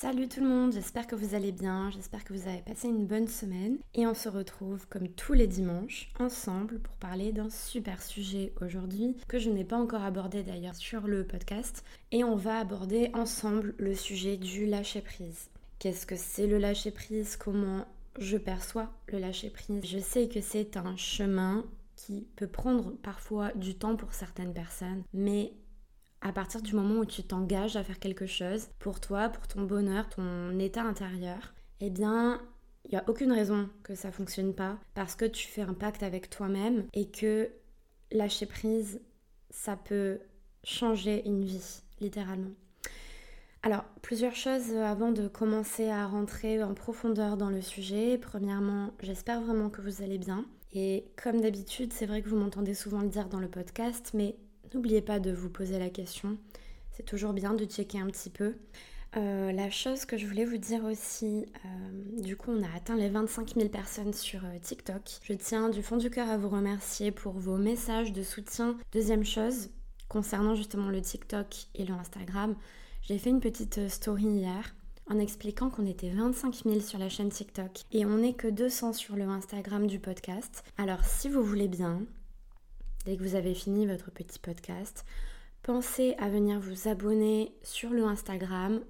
Salut tout le monde, j'espère que vous allez bien, j'espère que vous avez passé une bonne semaine. Et on se retrouve comme tous les dimanches ensemble pour parler d'un super sujet aujourd'hui que je n'ai pas encore abordé d'ailleurs sur le podcast. Et on va aborder ensemble le sujet du lâcher prise. Qu'est-ce que c'est le lâcher prise Comment je perçois le lâcher prise Je sais que c'est un chemin qui peut prendre parfois du temps pour certaines personnes, mais à partir du moment où tu t'engages à faire quelque chose pour toi, pour ton bonheur, ton état intérieur, eh bien, il n'y a aucune raison que ça fonctionne pas parce que tu fais un pacte avec toi-même et que lâcher prise, ça peut changer une vie, littéralement. Alors, plusieurs choses avant de commencer à rentrer en profondeur dans le sujet. Premièrement, j'espère vraiment que vous allez bien. Et comme d'habitude, c'est vrai que vous m'entendez souvent le dire dans le podcast, mais N'oubliez pas de vous poser la question. C'est toujours bien de checker un petit peu. Euh, la chose que je voulais vous dire aussi, euh, du coup on a atteint les 25 000 personnes sur euh, TikTok. Je tiens du fond du cœur à vous remercier pour vos messages de soutien. Deuxième chose, concernant justement le TikTok et le Instagram, j'ai fait une petite story hier en expliquant qu'on était 25 000 sur la chaîne TikTok et on n'est que 200 sur le Instagram du podcast. Alors si vous voulez bien, dès que vous avez fini votre petit podcast, pensez à venir vous abonner sur le Instagram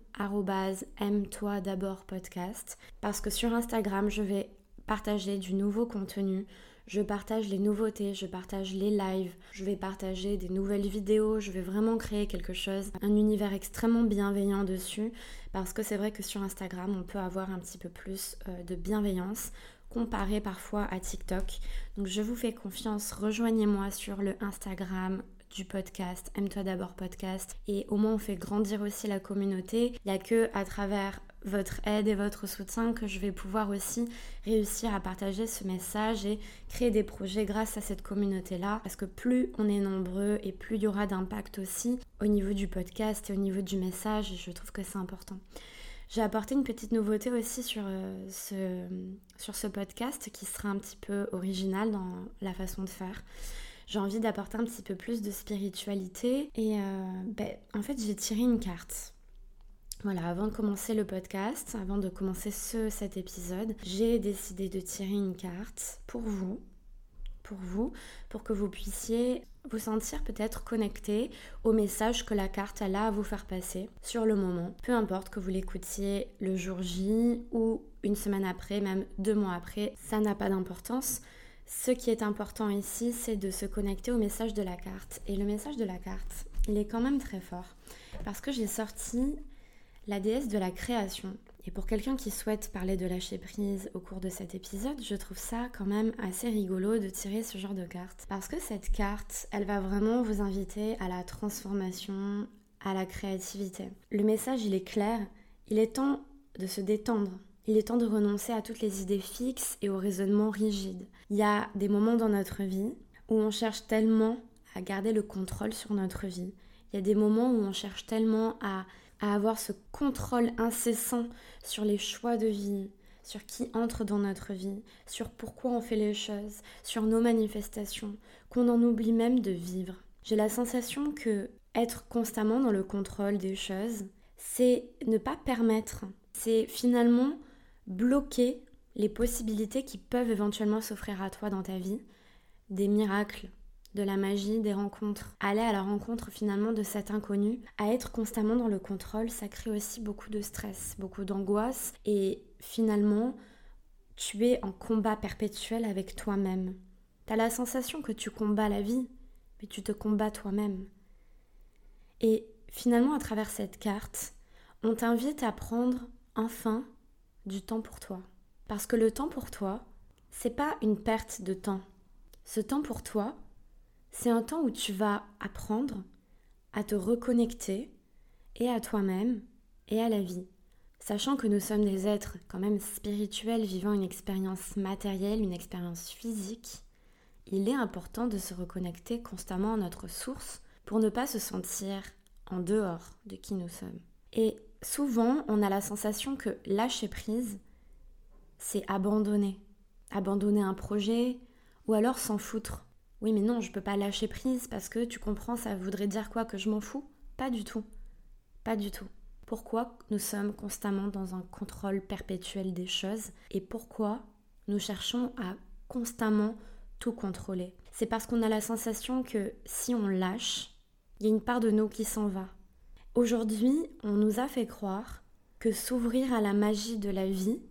aime-toi d'abord podcast parce que sur Instagram, je vais partager du nouveau contenu. Je partage les nouveautés, je partage les lives, je vais partager des nouvelles vidéos, je vais vraiment créer quelque chose, un univers extrêmement bienveillant dessus, parce que c'est vrai que sur Instagram, on peut avoir un petit peu plus euh, de bienveillance comparé parfois à TikTok. Donc je vous fais confiance, rejoignez-moi sur le Instagram du podcast Aime-toi d'abord podcast et au moins on fait grandir aussi la communauté. Il n'y a que à travers votre aide et votre soutien que je vais pouvoir aussi réussir à partager ce message et créer des projets grâce à cette communauté-là. Parce que plus on est nombreux et plus il y aura d'impact aussi au niveau du podcast et au niveau du message, et je trouve que c'est important. J'ai apporté une petite nouveauté aussi sur, euh, ce, sur ce podcast qui sera un petit peu original dans la façon de faire. J'ai envie d'apporter un petit peu plus de spiritualité et euh, ben, en fait j'ai tiré une carte. Voilà, avant de commencer le podcast, avant de commencer ce, cet épisode, j'ai décidé de tirer une carte pour vous, pour vous, pour que vous puissiez vous sentir peut-être connecté au message que la carte a à vous faire passer sur le moment. Peu importe que vous l'écoutiez le jour J ou une semaine après, même deux mois après, ça n'a pas d'importance. Ce qui est important ici, c'est de se connecter au message de la carte. Et le message de la carte, il est quand même très fort. Parce que j'ai sorti la déesse de la création. Et pour quelqu'un qui souhaite parler de lâcher prise au cours de cet épisode, je trouve ça quand même assez rigolo de tirer ce genre de carte. Parce que cette carte, elle va vraiment vous inviter à la transformation, à la créativité. Le message, il est clair, il est temps de se détendre. Il est temps de renoncer à toutes les idées fixes et au raisonnement rigide. Il y a des moments dans notre vie où on cherche tellement à garder le contrôle sur notre vie. Il y a des moments où on cherche tellement à à avoir ce contrôle incessant sur les choix de vie, sur qui entre dans notre vie, sur pourquoi on fait les choses, sur nos manifestations, qu'on en oublie même de vivre. J'ai la sensation que être constamment dans le contrôle des choses, c'est ne pas permettre, c'est finalement bloquer les possibilités qui peuvent éventuellement s'offrir à toi dans ta vie, des miracles, de la magie, des rencontres. Aller à la rencontre finalement de cet inconnu, à être constamment dans le contrôle, ça crée aussi beaucoup de stress, beaucoup d'angoisse et finalement tu es en combat perpétuel avec toi-même. Tu as la sensation que tu combats la vie, mais tu te combats toi-même. Et finalement à travers cette carte, on t'invite à prendre enfin du temps pour toi. Parce que le temps pour toi, c'est pas une perte de temps. Ce temps pour toi, c'est un temps où tu vas apprendre à te reconnecter et à toi-même et à la vie. Sachant que nous sommes des êtres quand même spirituels vivant une expérience matérielle, une expérience physique, il est important de se reconnecter constamment à notre source pour ne pas se sentir en dehors de qui nous sommes. Et souvent, on a la sensation que lâcher prise, c'est abandonner. Abandonner un projet ou alors s'en foutre. Oui, mais non, je peux pas lâcher prise parce que tu comprends, ça voudrait dire quoi que je m'en fous? Pas du tout. Pas du tout. pourquoi nous sommes constamment dans un contrôle perpétuel des choses et pourquoi nous cherchons à constamment tout contrôler? C'est parce qu'on a la sensation que si on lâche, il y a une part de nous qui s'en va. Aujourd'hui, on nous a fait croire que s'ouvrir à la magie de la vie,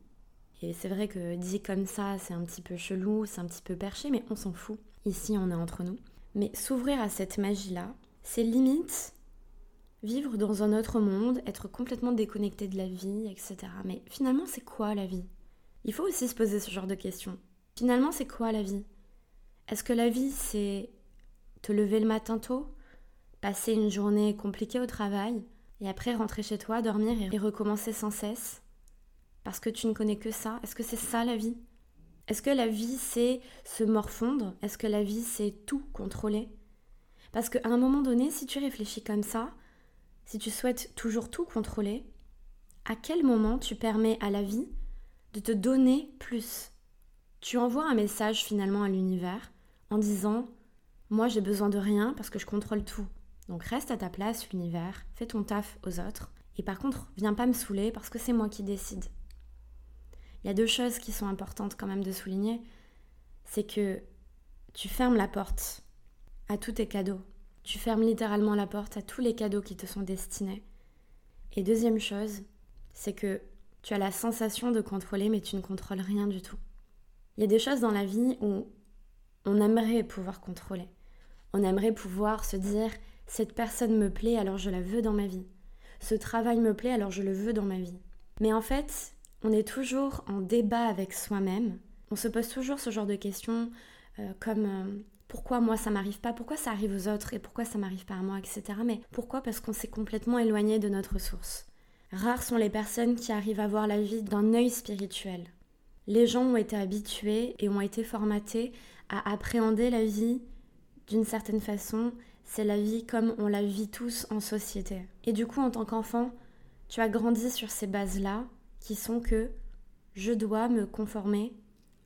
et c'est vrai que dit comme ça, c'est un petit peu chelou, c'est un petit peu perché, mais on s'en fout. Ici, on est entre nous. Mais s'ouvrir à cette magie-là, c'est limite vivre dans un autre monde, être complètement déconnecté de la vie, etc. Mais finalement, c'est quoi la vie? Il faut aussi se poser ce genre de questions. Finalement, c'est quoi la vie? Est-ce que la vie, c'est te lever le matin tôt, passer une journée compliquée au travail, et après rentrer chez toi, dormir et recommencer sans cesse? Parce que tu ne connais que ça? Est-ce que c'est ça la vie? Est-ce que la vie, c'est se morfondre? Est-ce que la vie, c'est tout contrôler? Parce qu'à un moment donné, si tu réfléchis comme ça, si tu souhaites toujours tout contrôler, à quel moment tu permets à la vie de te donner plus? Tu envoies un message finalement à l'univers en disant Moi j'ai besoin de rien parce que je contrôle tout. Donc reste à ta place, l'univers, fais ton taf aux autres. Et par contre, viens pas me saouler parce que c'est moi qui décide. Il y a deux choses qui sont importantes quand même de souligner. C'est que tu fermes la porte à tous tes cadeaux, tu fermes littéralement la porte à tous les cadeaux qui te sont destinés. Et deuxième chose, c'est que tu as la sensation de contrôler, mais tu ne contrôles rien du tout. Il y a des choses dans la vie où on aimerait pouvoir contrôler. On aimerait pouvoir se dire cette personne me plaît, alors je la veux dans ma vie. Ce travail me plaît, alors je le veux dans ma vie. Mais en fait, on est toujours en débat avec soi-même. On se pose toujours ce genre de questions euh, comme euh, pourquoi moi ça m'arrive pas, pourquoi ça arrive aux autres et pourquoi ça m'arrive pas à moi, etc. Mais pourquoi? Parce qu'on s'est complètement éloigné de notre source. Rares sont les personnes qui arrivent à voir la vie d'un œil spirituel. Les gens ont été habitués et ont été formatés à appréhender la vie d'une certaine façon. C'est la vie comme on la vit tous en société. Et du coup, en tant qu'enfant, tu as grandi sur ces bases-là qui sont que je dois me conformer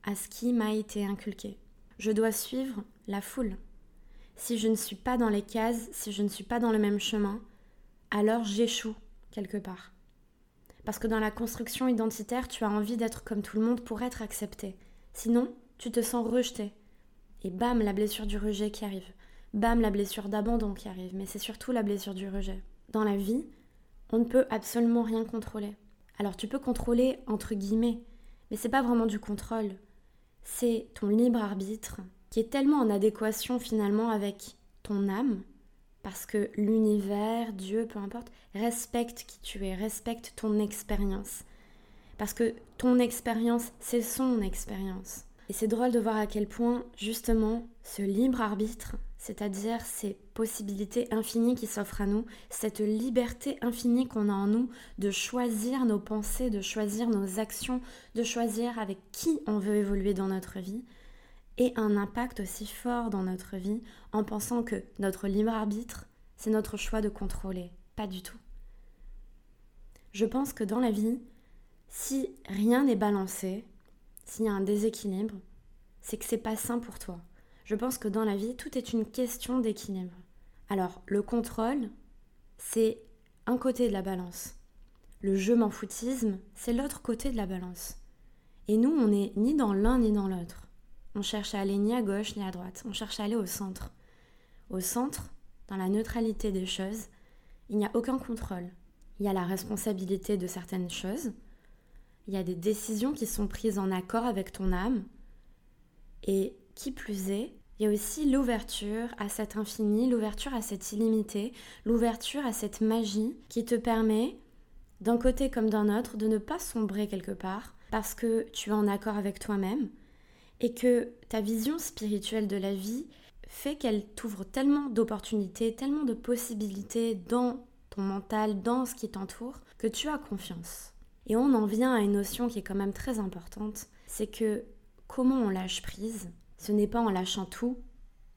à ce qui m'a été inculqué. Je dois suivre la foule. Si je ne suis pas dans les cases, si je ne suis pas dans le même chemin, alors j'échoue quelque part. Parce que dans la construction identitaire, tu as envie d'être comme tout le monde pour être accepté. Sinon, tu te sens rejeté. Et bam, la blessure du rejet qui arrive. Bam, la blessure d'abandon qui arrive. Mais c'est surtout la blessure du rejet. Dans la vie, on ne peut absolument rien contrôler. Alors tu peux contrôler entre guillemets, mais c'est pas vraiment du contrôle. C'est ton libre arbitre qui est tellement en adéquation finalement avec ton âme, parce que l'univers, Dieu, peu importe, respecte qui tu es, respecte ton expérience. Parce que ton expérience, c'est son expérience. Et c'est drôle de voir à quel point, justement, ce libre arbitre, c'est-à-dire ces possibilités infinies qui s'offrent à nous, cette liberté infinie qu'on a en nous de choisir nos pensées, de choisir nos actions, de choisir avec qui on veut évoluer dans notre vie, et un impact aussi fort dans notre vie en pensant que notre libre arbitre, c'est notre choix de contrôler. Pas du tout. Je pense que dans la vie, si rien n'est balancé, s'il y a un déséquilibre, c'est que c'est pas sain pour toi. Je pense que dans la vie, tout est une question d'équilibre. Alors, le contrôle, c'est un côté de la balance. Le je m'en foutisme, c'est l'autre côté de la balance. Et nous, on n'est ni dans l'un ni dans l'autre. On cherche à aller ni à gauche ni à droite, on cherche à aller au centre. Au centre, dans la neutralité des choses, il n'y a aucun contrôle. Il y a la responsabilité de certaines choses, il y a des décisions qui sont prises en accord avec ton âme, et qui plus est, il y a aussi l'ouverture à cet infini, l'ouverture à cette illimité, l'ouverture à cette magie qui te permet, d'un côté comme d'un autre, de ne pas sombrer quelque part parce que tu es en accord avec toi-même, et que ta vision spirituelle de la vie fait qu'elle t'ouvre tellement d'opportunités, tellement de possibilités dans ton mental, dans ce qui t'entoure, que tu as confiance. Et on en vient à une notion qui est quand même très importante, c'est que comment on lâche prise, ce n'est pas en lâchant tout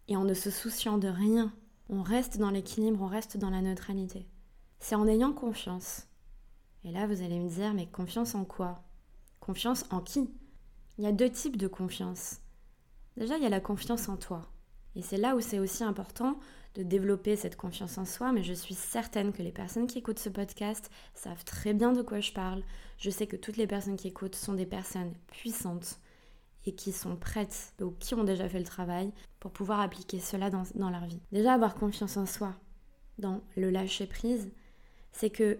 et en ne se souciant de rien. On reste dans l'équilibre, on reste dans la neutralité. C'est en ayant confiance. Et là, vous allez me dire, mais confiance en quoi? Confiance en qui? Il y a deux types de confiance. Déjà, il y a la confiance en toi. Et c'est là où c'est aussi important de développer cette confiance en soi, mais je suis certaine que les personnes qui écoutent ce podcast savent très bien de quoi je parle. Je sais que toutes les personnes qui écoutent sont des personnes puissantes et qui sont prêtes ou qui ont déjà fait le travail pour pouvoir appliquer cela dans, leur vie. Déjà avoir confiance en soi, dans le lâcher prise, c'est que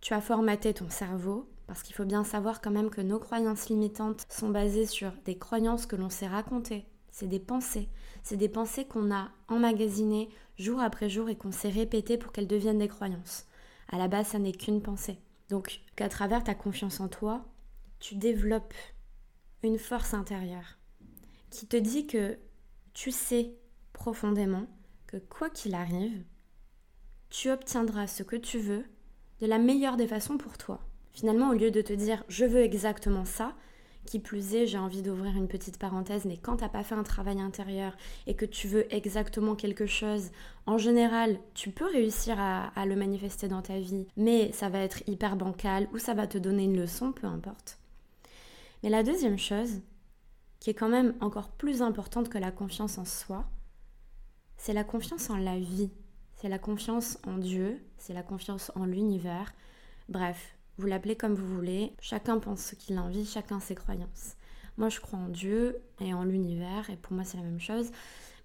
tu as formaté ton cerveau parce qu'il faut bien savoir quand même que nos croyances limitantes sont basées sur des croyances que l'on s'est racontées. C'est des pensées. C'est des pensées qu'on a emmagasinées jour après jour et qu'on s'est répétées pour qu'elles deviennent des croyances. À la base, ça n'est qu'une pensée. Donc, qu'à travers ta confiance en toi, tu développes une force intérieure qui te dit que tu sais profondément que quoi qu'il arrive, tu obtiendras ce que tu veux de la meilleure des façons pour toi. Finalement, au lieu de te dire je veux exactement ça, qui plus est, j'ai envie d'ouvrir une petite parenthèse, mais quand t'as pas fait un travail intérieur et que tu veux exactement quelque chose, en général, tu peux réussir à, à, le manifester dans ta vie, mais ça va être hyper bancal ou ça va te donner une leçon, peu importe. Mais la deuxième chose, qui est quand même encore plus importante que la confiance en soi, c'est la confiance en la vie, c'est la confiance en Dieu, c'est la confiance en l'univers. Bref, vous l'appelez comme vous voulez, chacun pense ce qu'il a envie, chacun ses croyances. Moi je crois en Dieu et en l'univers et pour moi c'est la même chose.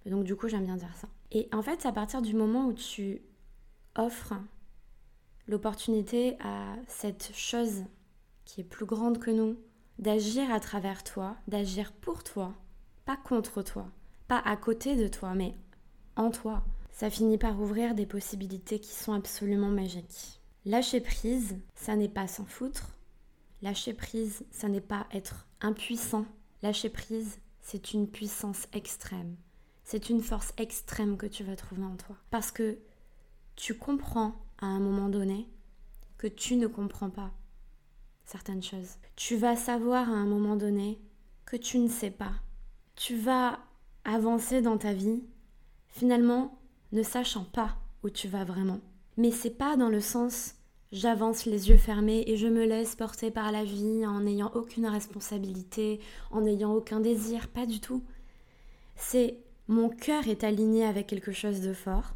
Donc du coup j'aime bien dire ça. Et en fait à partir du moment où tu offres l'opportunité à cette chose qui est plus grande que nous d'agir à travers toi, d'agir pour toi, pas contre toi, pas à côté de toi, mais en toi. Ça finit par ouvrir des possibilités qui sont absolument magiques. Lâcher prise, ça n'est pas s'en foutre. Lâcher prise, ça n'est pas être impuissant. Lâcher prise, c'est une puissance extrême. C'est une force extrême que tu vas trouver en toi. Parce que tu comprends à un moment donné que tu ne comprends pas certaines choses. Tu vas savoir à un moment donné que tu ne sais pas. Tu vas avancer dans ta vie, finalement ne sachant pas où tu vas vraiment. Mais c'est pas dans le sens j'avance les yeux fermés et je me laisse porter par la vie en n'ayant aucune responsabilité, en n'ayant aucun désir, pas du tout. C'est mon cœur est aligné avec quelque chose de fort,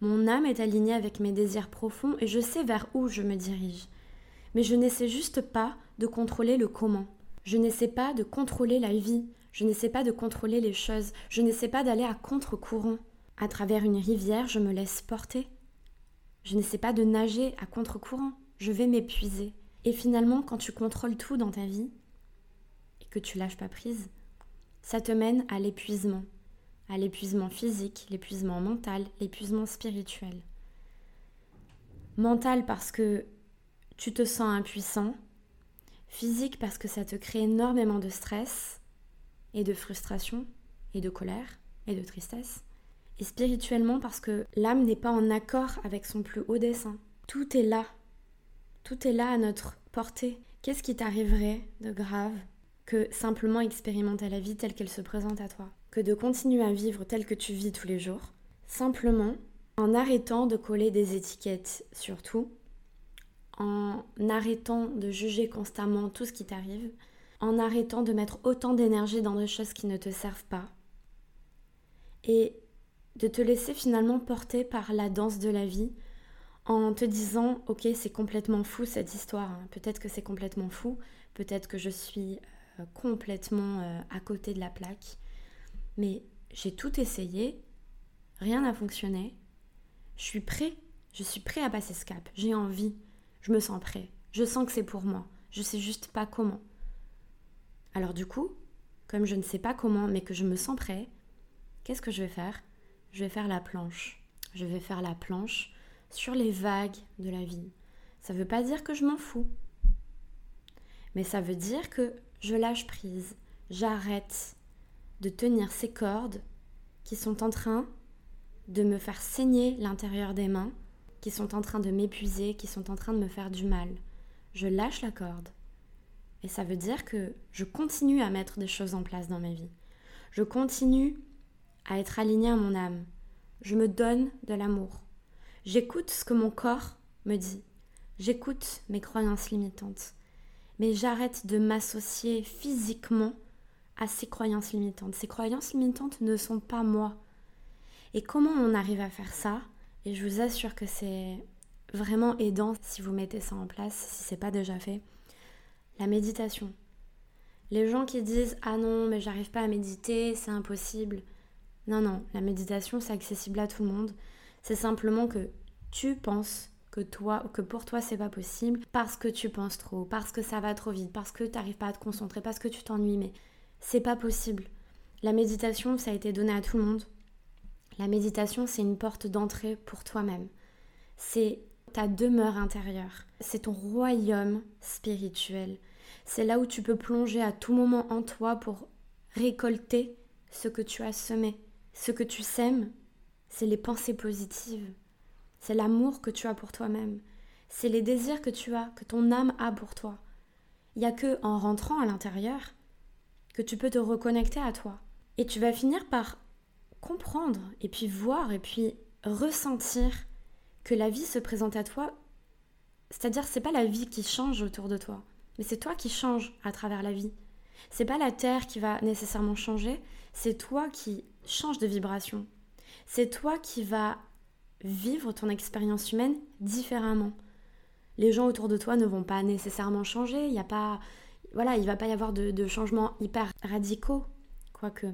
mon âme est alignée avec mes désirs profonds et je sais vers où je me dirige. Mais je n'essaie juste pas de contrôler le comment. Je n'essaie pas de contrôler la vie. Je n'essaie pas de contrôler les choses. Je n'essaie pas d'aller à contre-courant. À travers une rivière, je me laisse porter. Je n'essaie pas de nager à contre-courant. Je vais m'épuiser. Et finalement, quand tu contrôles tout dans ta vie et que tu lâches pas prise, ça te mène à l'épuisement. À l'épuisement physique, l'épuisement mental, l'épuisement spirituel. Mental parce que tu te sens impuissant. Physique parce que ça te crée énormément de stress et de frustration et de colère et de tristesse et spirituellement parce que l'âme n'est pas en accord avec son plus haut dessein. Tout est là. Tout est là à notre portée. Qu'est-ce qui t'arriverait de grave que simplement expérimenter la vie telle qu'elle se présente à toi? Que de continuer à vivre tel que tu vis tous les jours, simplement en arrêtant de coller des étiquettes sur tout, en arrêtant de juger constamment tout ce qui t'arrive, en arrêtant de mettre autant d'énergie dans des choses qui ne te servent pas. Et de te laisser finalement porter par la danse de la vie en te disant ok c'est complètement fou cette histoire, hein. peut-être que c'est complètement fou, peut-être que je suis euh, complètement euh, à côté de la plaque, mais j'ai tout essayé, rien n'a fonctionné, je suis prêt, je suis prêt à passer ce cap, j'ai envie, je me sens prêt, je sens que c'est pour moi, je sais juste pas comment. Alors du coup, comme je ne sais pas comment mais que je me sens prêt, qu'est-ce que je vais faire? Je vais faire la planche. Je vais faire la planche sur les vagues de la vie. Ça ne veut pas dire que je m'en fous. Mais ça veut dire que je lâche prise. J'arrête de tenir ces cordes qui sont en train de me faire saigner l'intérieur des mains, qui sont en train de m'épuiser, qui sont en train de me faire du mal. Je lâche la corde. Et ça veut dire que je continue à mettre des choses en place dans ma vie. Je continue à être aligné à mon âme. Je me donne de l'amour. J'écoute ce que mon corps me dit. J'écoute mes croyances limitantes. Mais j'arrête de m'associer physiquement à ces croyances limitantes. Ces croyances limitantes ne sont pas moi. Et comment on arrive à faire ça? Et je vous assure que c'est vraiment aidant si vous mettez ça en place, si c'est pas déjà fait. La méditation. Les gens qui disent Ah non, mais j'arrive pas à méditer, c'est impossible. Non, non, la méditation c'est accessible à tout le monde. C'est simplement que tu penses que toi, que pour toi c'est pas possible parce que tu penses trop, parce que ça va trop vite, parce que tu n'arrives pas à te concentrer, parce que tu t'ennuies, mais c'est pas possible. La méditation, ça a été donné à tout le monde. La méditation, c'est une porte d'entrée pour toi-même. C'est ta demeure intérieure. C'est ton royaume spirituel. C'est là où tu peux plonger à tout moment en toi pour récolter ce que tu as semé. Ce que tu sèmes, c'est les pensées positives. C'est l'amour que tu as pour toi-même. C'est les désirs que tu as, que ton âme a pour toi. Il n'y a que en rentrant à l'intérieur que tu peux te reconnecter à toi. Et tu vas finir par comprendre et puis voir et puis ressentir que la vie se présente à toi. C'est-à-dire c'est pas la vie qui change autour de toi, mais c'est toi qui changes à travers la vie. C'est pas la terre qui va nécessairement changer, c'est toi qui changes de vibration. C'est toi qui va vivre ton expérience humaine différemment. Les gens autour de toi ne vont pas nécessairement changer, il y a pas voilà, il va pas y avoir de changements hyper radicaux, quoique.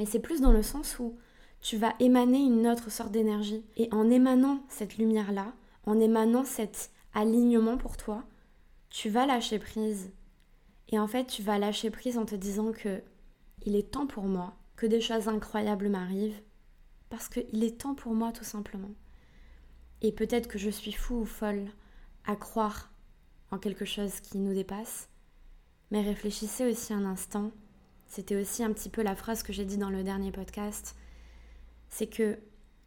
Mais c'est plus dans le sens où tu vas émaner une autre sorte d'énergie. Et en émanant cette lumière-là, en émanant cet alignement pour toi, tu vas lâcher prise. Et en fait, tu vas lâcher prise en te disant que il est temps pour moi que des choses incroyables m'arrivent parce qu'il est temps pour moi tout simplement. Et peut-être que je suis fou ou folle à croire en quelque chose qui nous dépasse, mais réfléchissez aussi un instant, c'était aussi un petit peu la phrase que j'ai dit dans le dernier podcast, c'est que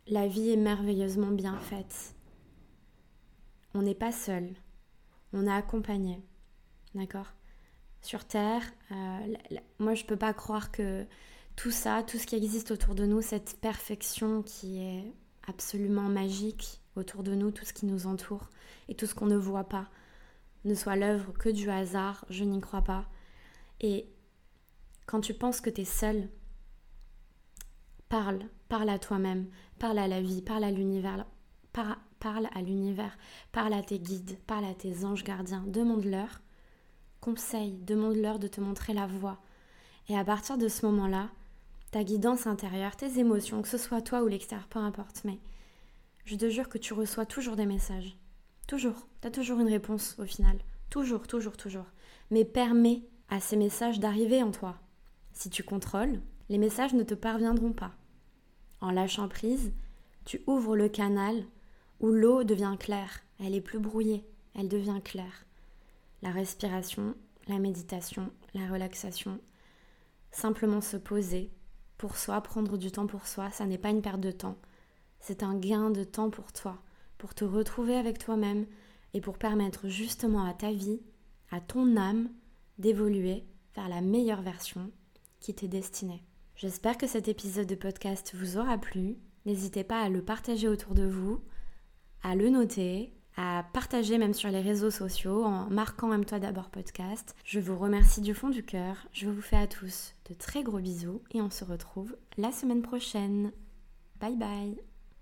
la vie est merveilleusement bien faite. On n'est pas seul, on est accompagné, d'accord? Sur Terre, euh, moi je peux pas croire que tout ça, tout ce qui existe autour de nous, cette perfection qui est absolument magique autour de nous, tout ce qui nous entoure et tout ce qu'on ne voit pas, ne soit l'œuvre que du hasard, je n'y crois pas. Et quand tu penses que tu es seul, parle, parle à toi-même, parle à la vie, parle à l'univers, parle à l'univers, parle à tes guides, parle à tes anges gardiens, demande-leur conseil, demande-leur de te montrer la voie. Et à partir de ce moment-là, ta guidance intérieure, tes émotions, que ce soit toi ou l'extérieur, peu importe, mais je te jure que tu reçois toujours des messages. Toujours. Tu as toujours une réponse au final. Toujours, toujours, toujours. Mais permets à ces messages d'arriver en toi. Si tu contrôles, les messages ne te parviendront pas. En lâchant prise, tu ouvres le canal où l'eau devient claire, elle est plus brouillée, elle devient claire. La respiration, la méditation, la relaxation, simplement se poser, pour soi, prendre du temps pour soi, ça n'est pas une perte de temps. C'est un gain de temps pour toi, pour te retrouver avec toi-même et pour permettre justement à ta vie, à ton âme, d'évoluer vers la meilleure version qui t'est destinée. J'espère que cet épisode de podcast vous aura plu. N'hésitez pas à le partager autour de vous, à le noter, à partager même sur les réseaux sociaux en marquant même toi d'abord podcast. Je vous remercie du fond du cœur. Je vous fais à tous de très gros bisous et on se retrouve la semaine prochaine. Bye bye